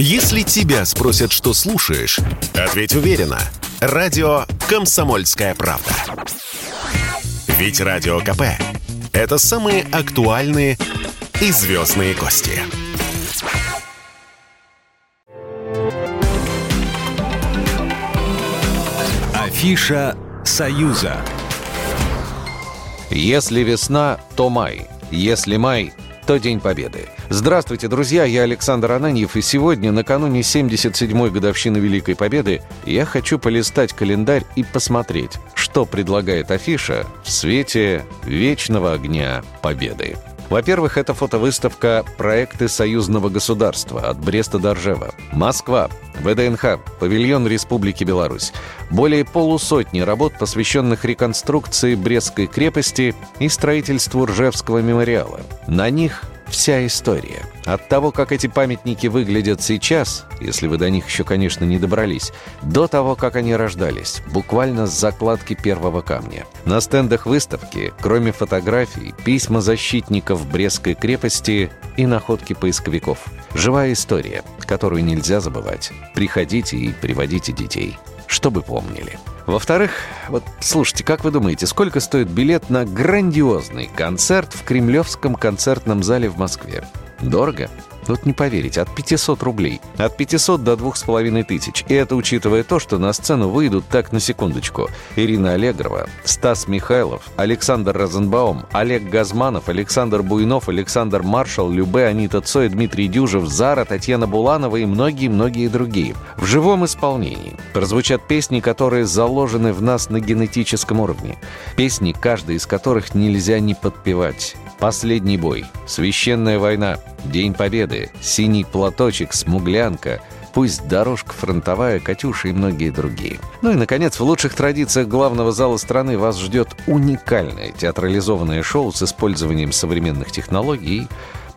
Если тебя спросят, что слушаешь, ответь уверенно. Радио «Комсомольская правда». Ведь Радио КП – это самые актуальные и звездные гости. Афиша «Союза». Если весна, то май. Если май, то День Победы. Здравствуйте, друзья, я Александр Ананьев, и сегодня, накануне 77-й годовщины Великой Победы, я хочу полистать календарь и посмотреть, что предлагает афиша в свете вечного огня Победы. Во-первых, это фотовыставка «Проекты союзного государства» от Бреста до Ржева. Москва. ВДНХ. Павильон Республики Беларусь. Более полусотни работ, посвященных реконструкции Брестской крепости и строительству Ржевского мемориала. На них вся история. От того, как эти памятники выглядят сейчас, если вы до них еще, конечно, не добрались, до того, как они рождались, буквально с закладки первого камня. На стендах выставки, кроме фотографий, письма защитников Брестской крепости и находки поисковиков. Живая история, которую нельзя забывать. Приходите и приводите детей, чтобы помнили. Во-вторых, вот слушайте, как вы думаете, сколько стоит билет на грандиозный концерт в Кремлевском концертном зале в Москве? Дорого? Вот не поверите, от 500 рублей. От 500 до 2500. И это учитывая то, что на сцену выйдут, так на секундочку, Ирина Аллегрова, Стас Михайлов, Александр Розенбаум, Олег Газманов, Александр Буйнов, Александр Маршал, Любе, Анита Цой, Дмитрий Дюжев, Зара, Татьяна Буланова и многие-многие другие. В живом исполнении прозвучат песни, которые заложены в нас на генетическом уровне. Песни, каждая из которых нельзя не подпевать. «Последний бой», «Священная война», «День Победы», «Синий платочек», «Смуглянка», «Пусть дорожка фронтовая», «Катюша» и многие другие. Ну и, наконец, в лучших традициях главного зала страны вас ждет уникальное театрализованное шоу с использованием современных технологий и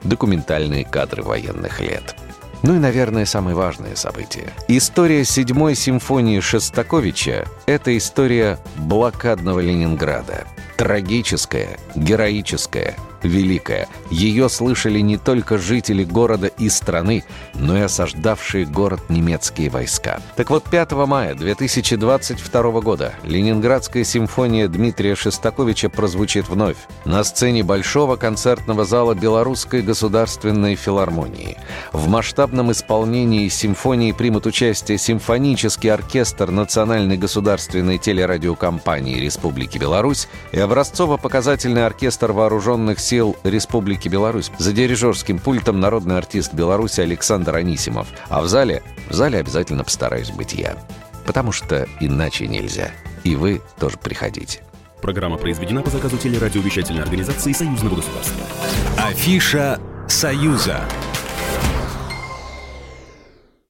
документальные кадры военных лет. Ну и, наверное, самое важное событие. История седьмой симфонии Шостаковича – это история блокадного Ленинграда. Трагическая, героическая, великая. Ее слышали не только жители города и страны, но и осаждавшие город немецкие войска. Так вот, 5 мая 2022 года Ленинградская симфония Дмитрия Шестаковича прозвучит вновь на сцене Большого концертного зала Белорусской государственной филармонии. В масштабном исполнении симфонии примут участие симфонический оркестр Национальной государственной телерадиокомпании Республики Беларусь и образцово-показательный оркестр вооруженных сил сил Республики Беларусь. За дирижерским пультом народный артист Беларуси Александр Анисимов. А в зале, в зале обязательно постараюсь быть я. Потому что иначе нельзя. И вы тоже приходите. Программа произведена по заказу телерадиовещательной организации Союзного государства. Афиша «Союза».